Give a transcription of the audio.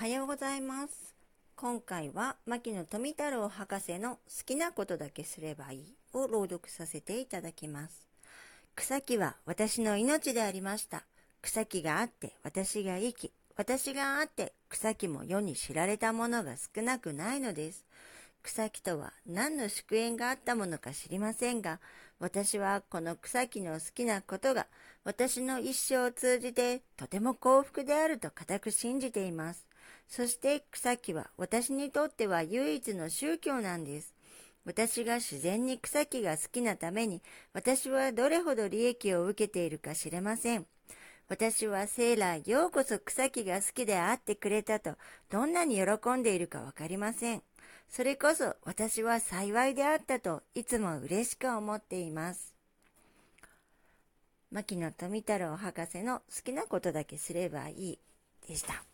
はようございます。今回は牧野富太郎博士の好きなことだけすればいいを朗読させていただきます。草木は私の命でありました。草木があって私が生き、私があって草木も世に知られたものが少なくないのです。草木とは何の祝宴があったものか知りませんが、私はこの草木の好きなことが私の一生を通じてとても幸福であると固く信じています。そして草木は私にとっては唯一の宗教なんです。私が自然に草木が好きなために私はどれほど利益を受けているか知れません。私は生来ようこそ草木が好きであってくれたとどんなに喜んでいるかわかりません。それこそ私は幸いであったといつも嬉しく思っています。牧野富太郎博士の好きなことだけすればいいでした。